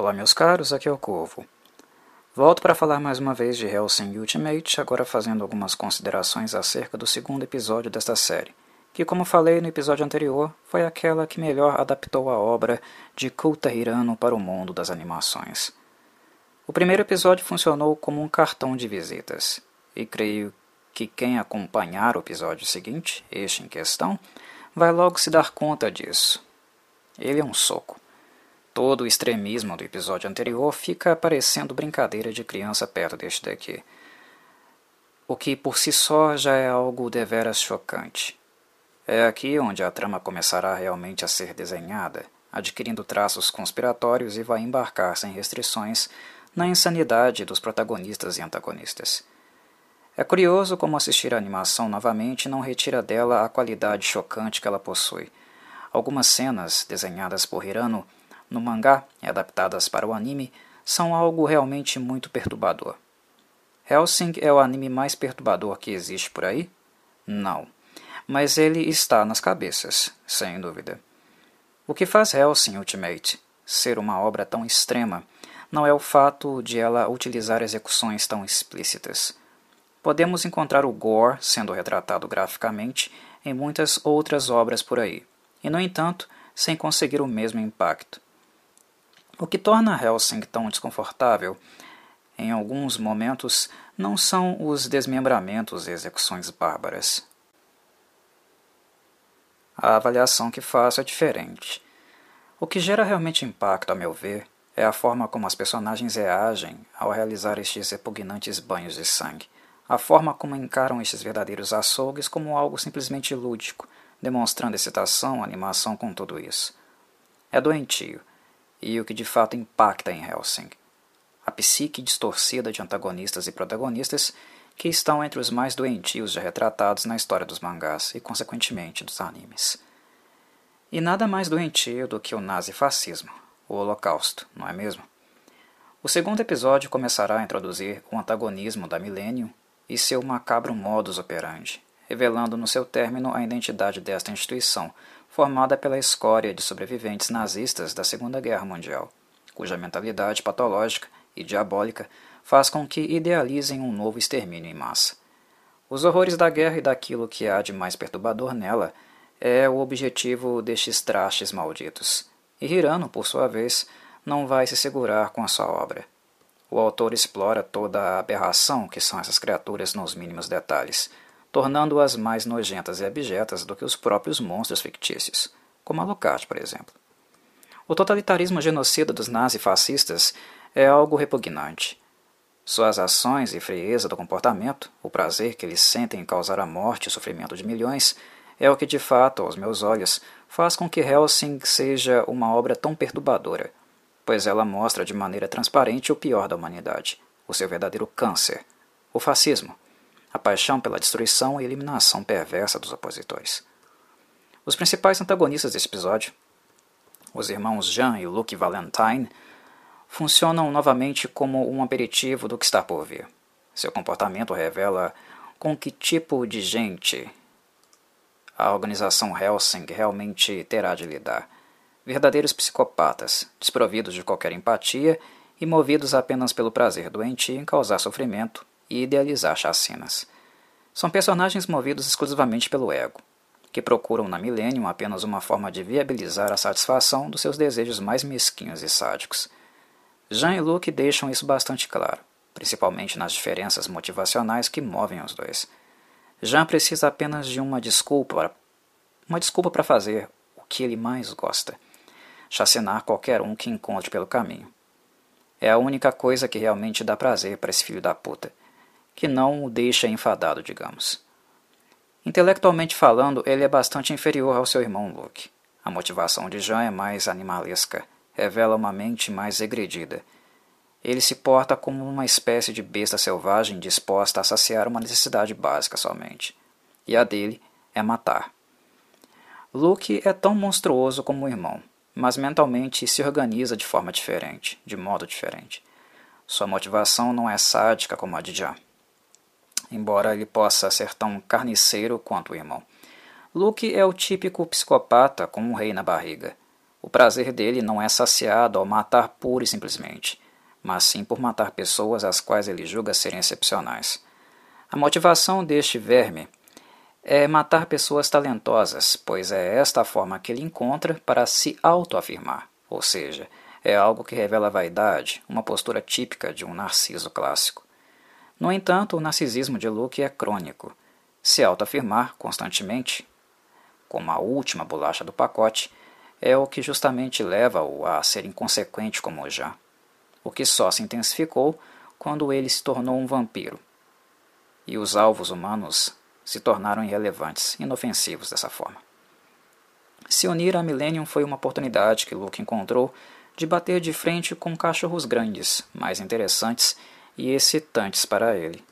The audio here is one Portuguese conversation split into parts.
Olá, meus caros, aqui é o Corvo. Volto para falar mais uma vez de Hellsing Ultimate, agora fazendo algumas considerações acerca do segundo episódio desta série, que, como falei no episódio anterior, foi aquela que melhor adaptou a obra de Kulta Hirano para o mundo das animações. O primeiro episódio funcionou como um cartão de visitas, e creio que quem acompanhar o episódio seguinte, este em questão, vai logo se dar conta disso. Ele é um soco Todo o extremismo do episódio anterior fica parecendo brincadeira de criança perto deste daqui. O que por si só já é algo deveras chocante. É aqui onde a trama começará realmente a ser desenhada, adquirindo traços conspiratórios e vai embarcar sem restrições na insanidade dos protagonistas e antagonistas. É curioso como assistir a animação novamente não retira dela a qualidade chocante que ela possui. Algumas cenas, desenhadas por Hirano, no mangá e adaptadas para o anime são algo realmente muito perturbador. Helsing é o anime mais perturbador que existe por aí? Não. Mas ele está nas cabeças, sem dúvida. O que faz Helsing Ultimate ser uma obra tão extrema não é o fato de ela utilizar execuções tão explícitas. Podemos encontrar o gore sendo retratado graficamente em muitas outras obras por aí, e no entanto, sem conseguir o mesmo impacto. O que torna Helsing tão desconfortável, em alguns momentos, não são os desmembramentos e execuções bárbaras. A avaliação que faço é diferente. O que gera realmente impacto, a meu ver, é a forma como as personagens reagem ao realizar estes repugnantes banhos de sangue, a forma como encaram estes verdadeiros açougues como algo simplesmente lúdico, demonstrando excitação, animação com tudo isso. É doentio, e o que de fato impacta em Helsing. A psique distorcida de antagonistas e protagonistas que estão entre os mais doentios já retratados na história dos mangás e, consequentemente, dos animes. E nada mais doentio do que o nazifascismo, o Holocausto, não é mesmo? O segundo episódio começará a introduzir o antagonismo da Millennium e seu macabro modus operandi, revelando no seu término a identidade desta instituição, formada pela escória de sobreviventes nazistas da Segunda Guerra Mundial, cuja mentalidade patológica e diabólica faz com que idealizem um novo extermínio em massa. Os horrores da guerra e daquilo que há de mais perturbador nela é o objetivo destes trastes malditos. E Hirano, por sua vez, não vai se segurar com a sua obra. O autor explora toda a aberração que são essas criaturas nos mínimos detalhes, tornando-as mais nojentas e abjetas do que os próprios monstros fictícios, como Alucard, por exemplo. O totalitarismo genocida dos nazifascistas é algo repugnante. Suas ações e frieza do comportamento, o prazer que eles sentem em causar a morte e o sofrimento de milhões, é o que de fato, aos meus olhos, faz com que Helsing seja uma obra tão perturbadora, pois ela mostra de maneira transparente o pior da humanidade, o seu verdadeiro câncer, o fascismo, a paixão pela destruição e eliminação perversa dos opositores. Os principais antagonistas desse episódio, os irmãos Jean e Luke Valentine, funcionam novamente como um aperitivo do que está por vir. Seu comportamento revela com que tipo de gente a organização Helsing realmente terá de lidar. Verdadeiros psicopatas, desprovidos de qualquer empatia e movidos apenas pelo prazer doentio em causar sofrimento e idealizar chacinas. São personagens movidos exclusivamente pelo ego, que procuram na Millennium apenas uma forma de viabilizar a satisfação dos seus desejos mais mesquinhos e sádicos. Jean e Luke deixam isso bastante claro, principalmente nas diferenças motivacionais que movem os dois. Jean precisa apenas de uma desculpa, uma desculpa para fazer o que ele mais gosta: chacinar qualquer um que encontre pelo caminho. É a única coisa que realmente dá prazer para esse filho da puta que não o deixa enfadado, digamos. Intelectualmente falando, ele é bastante inferior ao seu irmão Luke. A motivação de Jean é mais animalesca, revela uma mente mais regredida. Ele se porta como uma espécie de besta selvagem disposta a saciar uma necessidade básica somente. E a dele é matar. Luke é tão monstruoso como o irmão, mas mentalmente se organiza de forma diferente, de modo diferente. Sua motivação não é sádica como a de Jean embora ele possa ser tão carniceiro quanto o irmão. Luke é o típico psicopata com um rei na barriga. O prazer dele não é saciado ao matar pura e simplesmente, mas sim por matar pessoas as quais ele julga serem excepcionais. A motivação deste verme é matar pessoas talentosas, pois é esta a forma que ele encontra para se autoafirmar, ou seja, é algo que revela vaidade, uma postura típica de um narciso clássico. No entanto, o narcisismo de Luke é crônico. Se autoafirmar constantemente, como a última bolacha do pacote, é o que justamente leva-o a ser inconsequente como já, o que só se intensificou quando ele se tornou um vampiro. E os alvos humanos se tornaram irrelevantes, inofensivos dessa forma. Se unir a Millennium foi uma oportunidade que Luke encontrou de bater de frente com cachorros grandes, mais interessantes e excitantes para ele.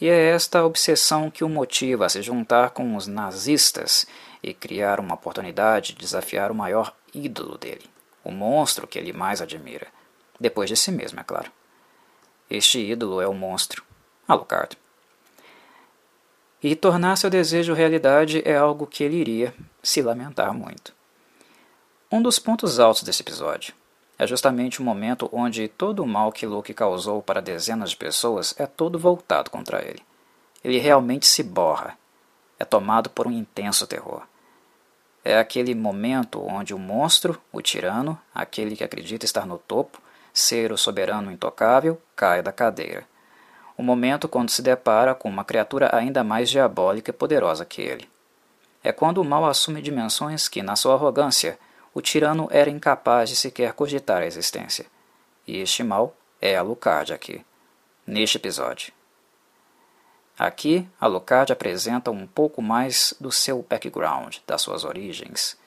E é esta obsessão que o motiva a se juntar com os nazistas e criar uma oportunidade de desafiar o maior ídolo dele, o monstro que ele mais admira, depois de si mesmo, é claro. Este ídolo é o monstro, Alucard. E tornar seu desejo realidade é algo que ele iria se lamentar muito. Um dos pontos altos desse episódio é justamente o momento onde todo o mal que Luke causou para dezenas de pessoas é todo voltado contra ele. Ele realmente se borra, é tomado por um intenso terror. É aquele momento onde o monstro, o tirano, aquele que acredita estar no topo, ser o soberano intocável, cai da cadeira o momento quando se depara com uma criatura ainda mais diabólica e poderosa que ele. É quando o mal assume dimensões que, na sua arrogância, o tirano era incapaz de sequer cogitar a existência. E este mal é Alucard aqui, neste episódio. Aqui, Alucard apresenta um pouco mais do seu background, das suas origens.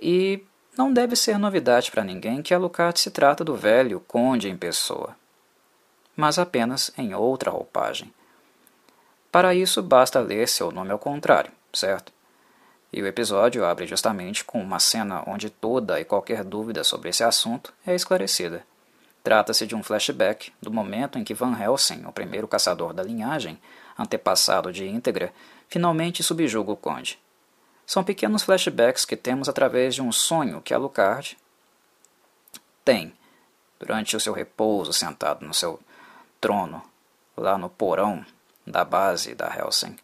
E não deve ser novidade para ninguém que Alucard se trata do velho conde em pessoa mas apenas em outra roupagem. Para isso, basta ler seu nome ao contrário, certo? E o episódio abre justamente com uma cena onde toda e qualquer dúvida sobre esse assunto é esclarecida. Trata-se de um flashback do momento em que Van Helsing, o primeiro caçador da linhagem, antepassado de Íntegra, finalmente subjuga o conde. São pequenos flashbacks que temos através de um sonho que Alucard tem durante o seu repouso sentado no seu trono, lá no porão da base da Helsing.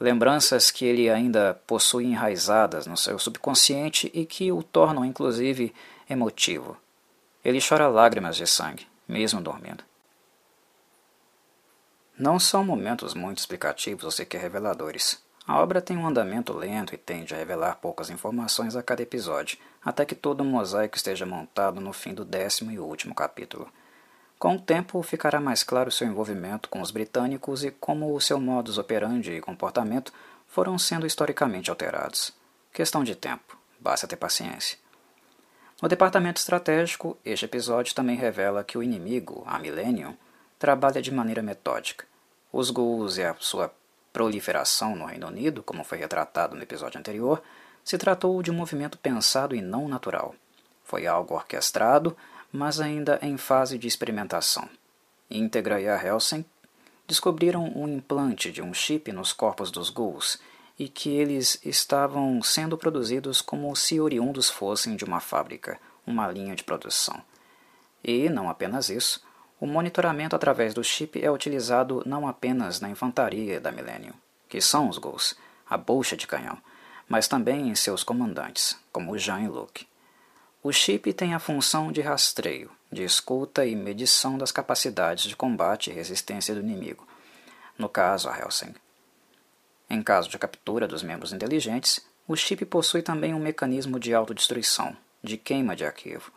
Lembranças que ele ainda possui enraizadas no seu subconsciente e que o tornam inclusive emotivo. Ele chora lágrimas de sangue, mesmo dormindo. Não são momentos muito explicativos ou sequer reveladores. A obra tem um andamento lento e tende a revelar poucas informações a cada episódio, até que todo o mosaico esteja montado no fim do décimo e último capítulo. Com o tempo, ficará mais claro seu envolvimento com os britânicos e como o seu modus operandi e comportamento foram sendo historicamente alterados. Questão de tempo, basta ter paciência. No departamento estratégico, este episódio também revela que o inimigo, a Millennium, trabalha de maneira metódica. Os ghouls e a sua proliferação no Reino Unido, como foi retratado no episódio anterior, se tratou de um movimento pensado e não natural. Foi algo orquestrado, mas ainda em fase de experimentação. Integra e a Helsing descobriram um implante de um chip nos corpos dos ghouls e que eles estavam sendo produzidos como se oriundos fossem de uma fábrica, uma linha de produção. E, não apenas isso, o monitoramento através do chip é utilizado não apenas na infantaria da Millennium, que são os ghouls, a bolsa de canhão, mas também em seus comandantes, como Jean e Luke. O chip tem a função de rastreio, de escuta e medição das capacidades de combate e resistência do inimigo, no caso a Helsing. Em caso de captura dos membros inteligentes, o chip possui também um mecanismo de autodestruição, de queima de arquivo,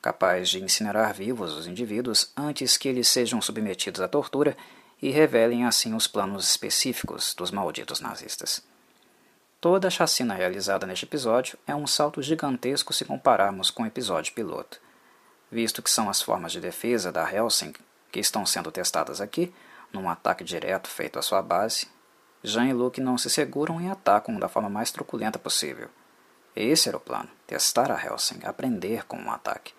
capaz de incinerar vivos os indivíduos antes que eles sejam submetidos à tortura e revelem assim os planos específicos dos malditos nazistas. Toda a chacina realizada neste episódio é um salto gigantesco se compararmos com o episódio piloto. Visto que são as formas de defesa da Helsing que estão sendo testadas aqui, num ataque direto feito à sua base, Jean e Luke não se seguram e atacam da forma mais truculenta possível. Esse era o plano: testar a Helsing, aprender com um ataque.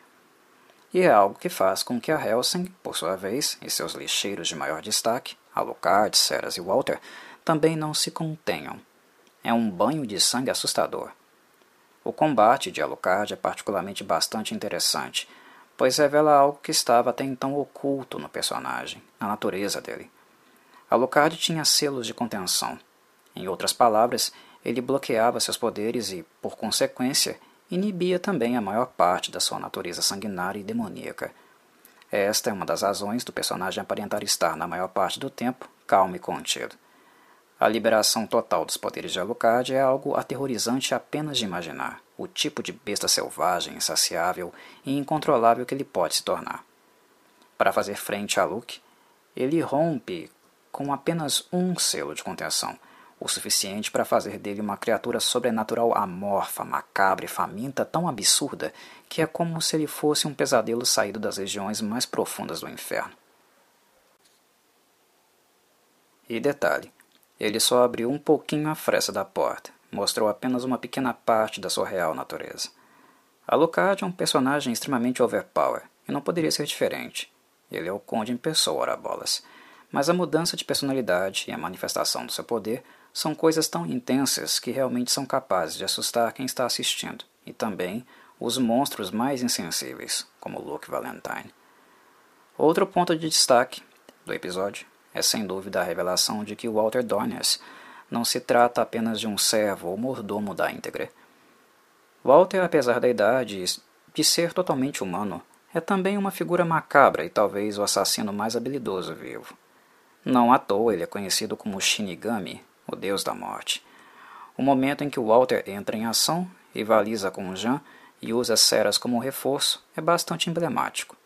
E é algo que faz com que a Helsing, por sua vez, e seus lixeiros de maior destaque, Alucard, Ceras e Walter, também não se contenham é um banho de sangue assustador. O combate de Alucard é particularmente bastante interessante, pois revela algo que estava até então oculto no personagem, na natureza dele. Alucard tinha selos de contenção. Em outras palavras, ele bloqueava seus poderes e, por consequência, inibia também a maior parte da sua natureza sanguinária e demoníaca. Esta é uma das razões do personagem aparentar estar, na maior parte do tempo, calmo e contido. A liberação total dos poderes de Alucard é algo aterrorizante apenas de imaginar o tipo de besta selvagem, insaciável e incontrolável que ele pode se tornar. Para fazer frente a Luke, ele rompe com apenas um selo de contenção, o suficiente para fazer dele uma criatura sobrenatural amorfa, macabra e faminta tão absurda que é como se ele fosse um pesadelo saído das regiões mais profundas do inferno. E detalhe, ele só abriu um pouquinho a fresta da porta, mostrou apenas uma pequena parte da sua real natureza. Alucard é um personagem extremamente overpower, e não poderia ser diferente. Ele é o conde em pessoa, ora bolas. Mas a mudança de personalidade e a manifestação do seu poder são coisas tão intensas que realmente são capazes de assustar quem está assistindo, e também os monstros mais insensíveis, como Luke Valentine. Outro ponto de destaque do episódio é sem dúvida a revelação de que Walter Donners não se trata apenas de um servo ou mordomo da íntegra. Walter, apesar da idade de ser totalmente humano, é também uma figura macabra e talvez o assassino mais habilidoso vivo. Não à toa ele é conhecido como Shinigami, o deus da morte. O momento em que Walter entra em ação, rivaliza com Jean e usa Ceras como reforço é bastante emblemático.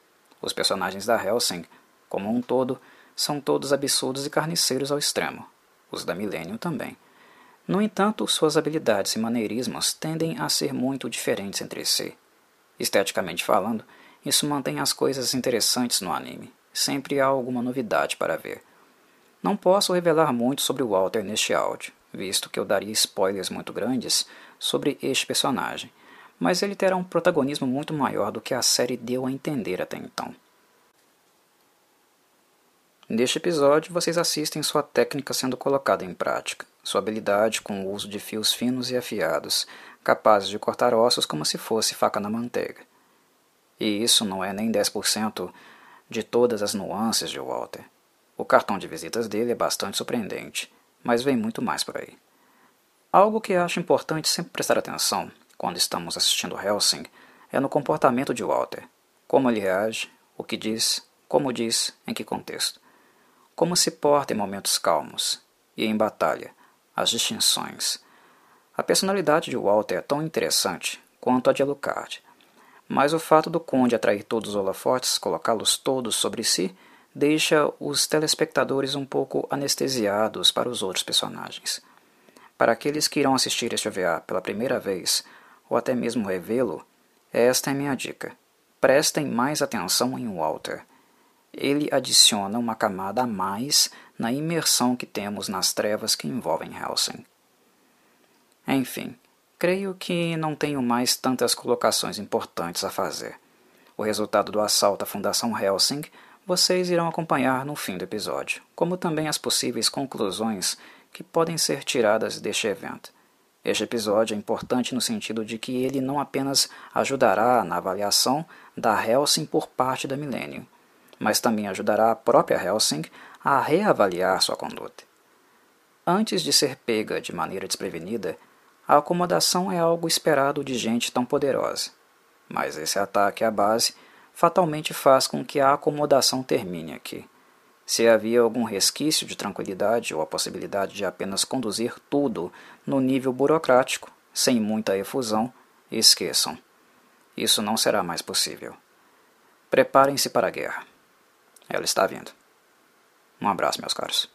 Os personagens da Helsing, como um todo, são todos absurdos e carniceiros ao extremo. Os da Millennium também. No entanto, suas habilidades e maneirismos tendem a ser muito diferentes entre si. Esteticamente falando, isso mantém as coisas interessantes no anime. Sempre há alguma novidade para ver. Não posso revelar muito sobre o Walter neste áudio, visto que eu daria spoilers muito grandes sobre este personagem, mas ele terá um protagonismo muito maior do que a série deu a entender até então. Neste episódio, vocês assistem sua técnica sendo colocada em prática, sua habilidade com o uso de fios finos e afiados, capazes de cortar ossos como se fosse faca na manteiga. E isso não é nem 10% de todas as nuances de Walter. O cartão de visitas dele é bastante surpreendente, mas vem muito mais por aí. Algo que acho importante sempre prestar atenção quando estamos assistindo Helsing é no comportamento de Walter, como ele reage, o que diz, como diz, em que contexto como se porta em momentos calmos e em batalha, as distinções. A personalidade de Walter é tão interessante quanto a de Alucard, mas o fato do conde atrair todos os holofotes, colocá-los todos sobre si, deixa os telespectadores um pouco anestesiados para os outros personagens. Para aqueles que irão assistir este OVA pela primeira vez, ou até mesmo revê-lo, esta é minha dica. Prestem mais atenção em Walter ele adiciona uma camada a mais na imersão que temos nas trevas que envolvem Helsing. Enfim, creio que não tenho mais tantas colocações importantes a fazer. O resultado do assalto à Fundação Helsing vocês irão acompanhar no fim do episódio, como também as possíveis conclusões que podem ser tiradas deste evento. Este episódio é importante no sentido de que ele não apenas ajudará na avaliação da Helsing por parte da Millennium, mas também ajudará a própria Helsing a reavaliar sua conduta. Antes de ser pega de maneira desprevenida, a acomodação é algo esperado de gente tão poderosa. Mas esse ataque à base fatalmente faz com que a acomodação termine aqui. Se havia algum resquício de tranquilidade ou a possibilidade de apenas conduzir tudo no nível burocrático, sem muita efusão, esqueçam. Isso não será mais possível. Preparem-se para a guerra. Ela está vindo. Um abraço, meus caros.